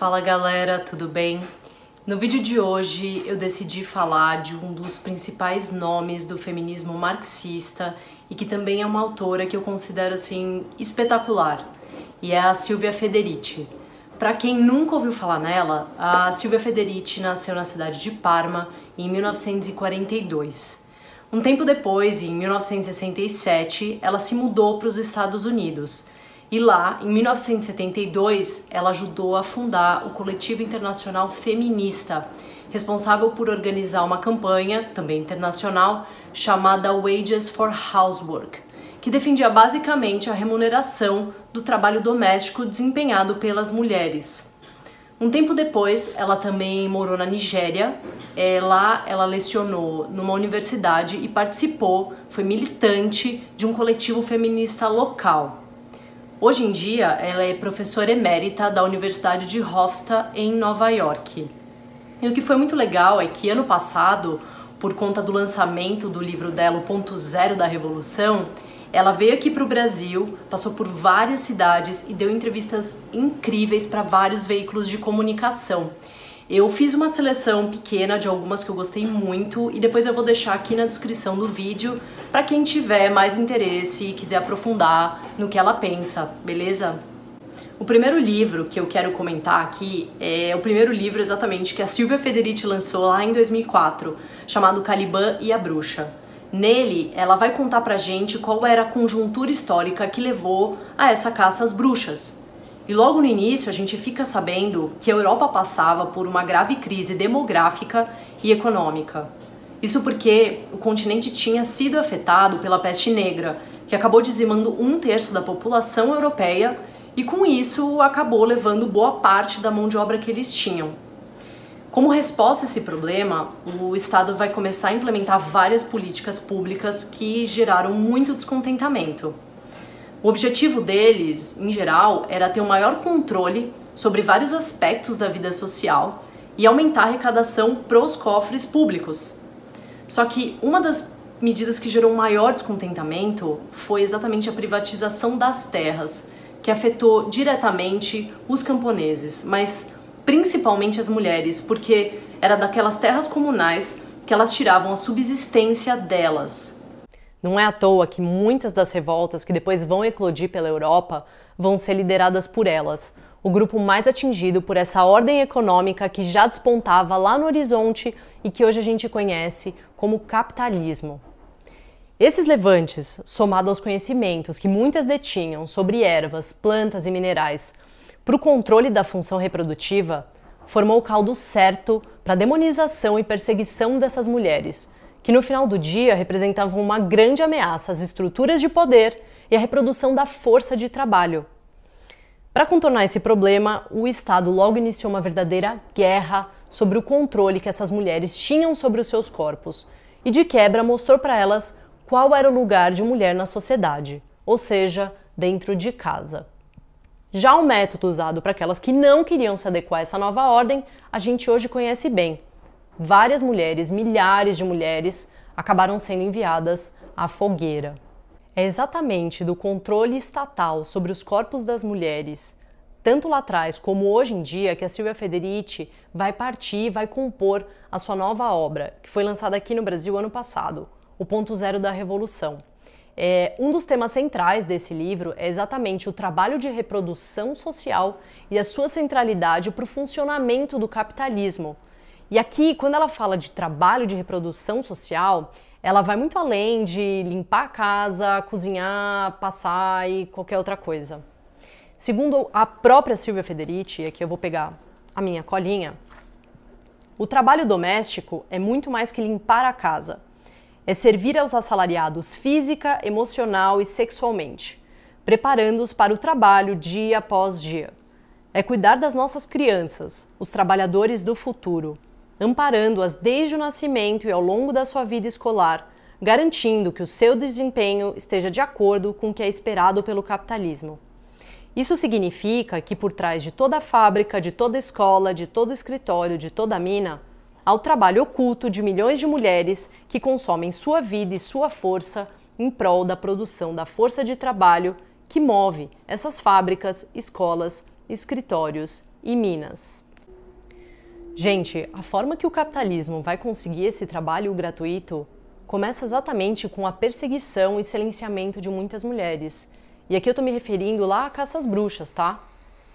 Fala galera, tudo bem? No vídeo de hoje eu decidi falar de um dos principais nomes do feminismo marxista e que também é uma autora que eu considero assim espetacular, e é a Silvia Federici. Para quem nunca ouviu falar nela, a Silvia Federici nasceu na cidade de Parma em 1942. Um tempo depois, em 1967, ela se mudou para os Estados Unidos e lá, em 1972, ela ajudou a fundar o Coletivo Internacional Feminista, responsável por organizar uma campanha, também internacional, chamada Wages for Housework, que defendia basicamente a remuneração do trabalho doméstico desempenhado pelas mulheres. Um tempo depois, ela também morou na Nigéria. É, lá, ela lecionou numa universidade e participou, foi militante de um coletivo feminista local. Hoje em dia, ela é professora emérita da Universidade de Hofstra, em Nova York. E o que foi muito legal é que ano passado, por conta do lançamento do livro dela, O Ponto Zero da Revolução, ela veio aqui para o Brasil, passou por várias cidades e deu entrevistas incríveis para vários veículos de comunicação. Eu fiz uma seleção pequena de algumas que eu gostei muito e depois eu vou deixar aqui na descrição do vídeo para quem tiver mais interesse e quiser aprofundar no que ela pensa, beleza? O primeiro livro que eu quero comentar aqui é o primeiro livro exatamente que a Silvia Federici lançou lá em 2004, chamado Caliban e a Bruxa. Nele, ela vai contar pra gente qual era a conjuntura histórica que levou a essa caça às bruxas, e logo no início a gente fica sabendo que a Europa passava por uma grave crise demográfica e econômica. Isso porque o continente tinha sido afetado pela peste negra, que acabou dizimando um terço da população europeia e com isso acabou levando boa parte da mão de obra que eles tinham. Como resposta a esse problema, o Estado vai começar a implementar várias políticas públicas que geraram muito descontentamento. O objetivo deles, em geral, era ter um maior controle sobre vários aspectos da vida social e aumentar a arrecadação pros cofres públicos. Só que uma das medidas que gerou maior descontentamento foi exatamente a privatização das terras, que afetou diretamente os camponeses, mas principalmente as mulheres, porque era daquelas terras comunais que elas tiravam a subsistência delas. Não é à toa que muitas das revoltas que depois vão eclodir pela Europa vão ser lideradas por elas, o grupo mais atingido por essa ordem econômica que já despontava lá no horizonte e que hoje a gente conhece como capitalismo. Esses levantes, somados aos conhecimentos que muitas detinham sobre ervas, plantas e minerais para o controle da função reprodutiva, formou o caldo certo para a demonização e perseguição dessas mulheres que no final do dia representavam uma grande ameaça às estruturas de poder e à reprodução da força de trabalho. Para contornar esse problema, o Estado logo iniciou uma verdadeira guerra sobre o controle que essas mulheres tinham sobre os seus corpos e, de quebra, mostrou para elas qual era o lugar de mulher na sociedade, ou seja, dentro de casa. Já o método usado para aquelas que não queriam se adequar a essa nova ordem, a gente hoje conhece bem, várias mulheres, milhares de mulheres, acabaram sendo enviadas à fogueira. É exatamente do controle estatal sobre os corpos das mulheres, tanto lá atrás como hoje em dia, que a Silvia Federici vai partir e vai compor a sua nova obra, que foi lançada aqui no Brasil ano passado, O Ponto Zero da Revolução. É, um dos temas centrais desse livro é exatamente o trabalho de reprodução social e a sua centralidade para o funcionamento do capitalismo, e aqui, quando ela fala de trabalho de reprodução social, ela vai muito além de limpar a casa, cozinhar, passar e qualquer outra coisa. Segundo a própria Silvia Federici, aqui eu vou pegar a minha colinha, o trabalho doméstico é muito mais que limpar a casa. É servir aos assalariados física, emocional e sexualmente, preparando-os para o trabalho dia após dia. É cuidar das nossas crianças, os trabalhadores do futuro, amparando-as desde o nascimento e ao longo da sua vida escolar, garantindo que o seu desempenho esteja de acordo com o que é esperado pelo capitalismo. Isso significa que por trás de toda fábrica, de toda escola, de todo escritório, de toda mina, há o trabalho oculto de milhões de mulheres que consomem sua vida e sua força em prol da produção da força de trabalho que move essas fábricas, escolas, escritórios e Minas. Gente, a forma que o capitalismo vai conseguir esse trabalho gratuito começa exatamente com a perseguição e silenciamento de muitas mulheres. E aqui eu estou me referindo lá a caças bruxas, tá?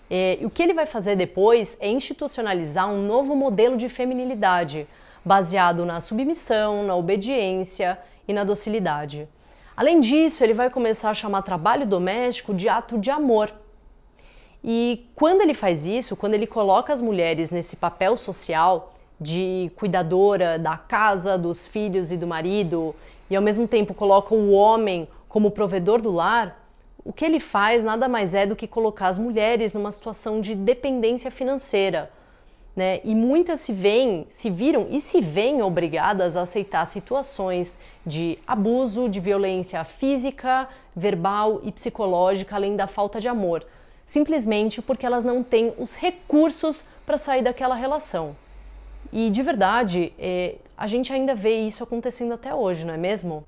É, e o que ele vai fazer depois é institucionalizar um novo modelo de feminilidade, baseado na submissão, na obediência e na docilidade. Além disso, ele vai começar a chamar trabalho doméstico de ato de amor. E quando ele faz isso, quando ele coloca as mulheres nesse papel social de cuidadora da casa, dos filhos e do marido, e ao mesmo tempo coloca o homem como provedor do lar, o que ele faz nada mais é do que colocar as mulheres numa situação de dependência financeira. Né? E muitas se veem, se viram e se veem obrigadas a aceitar situações de abuso, de violência física, verbal e psicológica, além da falta de amor, simplesmente porque elas não têm os recursos para sair daquela relação. E de verdade, é, a gente ainda vê isso acontecendo até hoje, não é mesmo?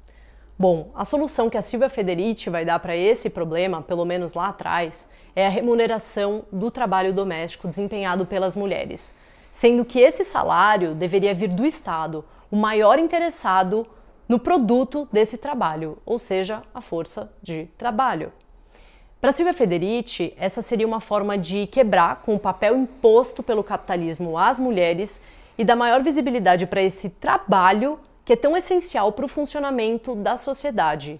Bom, a solução que a Silvia Federici vai dar para esse problema, pelo menos lá atrás, é a remuneração do trabalho doméstico desempenhado pelas mulheres, sendo que esse salário deveria vir do Estado, o maior interessado no produto desse trabalho, ou seja, a força de trabalho. Para Silvia Federici, essa seria uma forma de quebrar com o papel imposto pelo capitalismo às mulheres e dar maior visibilidade para esse trabalho que é tão essencial para o funcionamento da sociedade.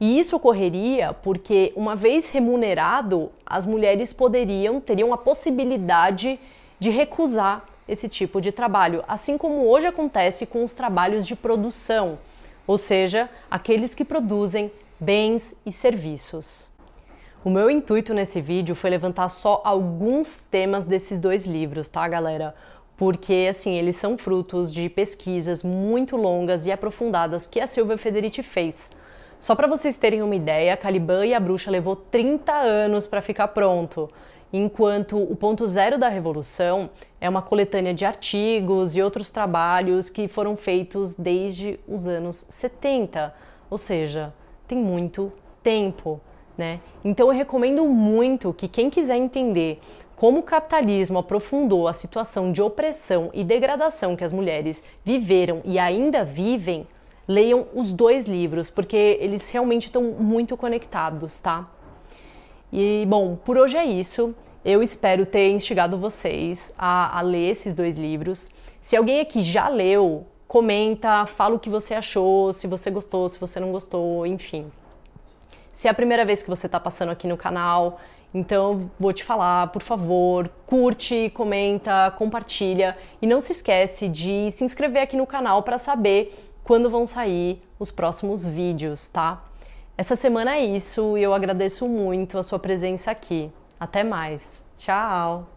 E isso ocorreria porque, uma vez remunerado, as mulheres poderiam, teriam a possibilidade de recusar esse tipo de trabalho, assim como hoje acontece com os trabalhos de produção, ou seja, aqueles que produzem bens e serviços. O meu intuito nesse vídeo foi levantar só alguns temas desses dois livros, tá, galera? porque assim eles são frutos de pesquisas muito longas e aprofundadas que a Silvia Federici fez. Só para vocês terem uma ideia, Caliban e a Bruxa levou 30 anos para ficar pronto, enquanto o Ponto Zero da Revolução é uma coletânea de artigos e outros trabalhos que foram feitos desde os anos 70, ou seja, tem muito tempo. Né? Então eu recomendo muito que quem quiser entender como o capitalismo aprofundou a situação de opressão e degradação que as mulheres viveram e ainda vivem, leiam os dois livros, porque eles realmente estão muito conectados, tá? E bom, por hoje é isso. Eu espero ter instigado vocês a, a ler esses dois livros. Se alguém aqui já leu, comenta, fala o que você achou, se você gostou, se você não gostou, enfim. Se é a primeira vez que você está passando aqui no canal, então vou te falar, por favor, curte, comenta, compartilha e não se esquece de se inscrever aqui no canal para saber quando vão sair os próximos vídeos, tá? Essa semana é isso e eu agradeço muito a sua presença aqui. Até mais. Tchau.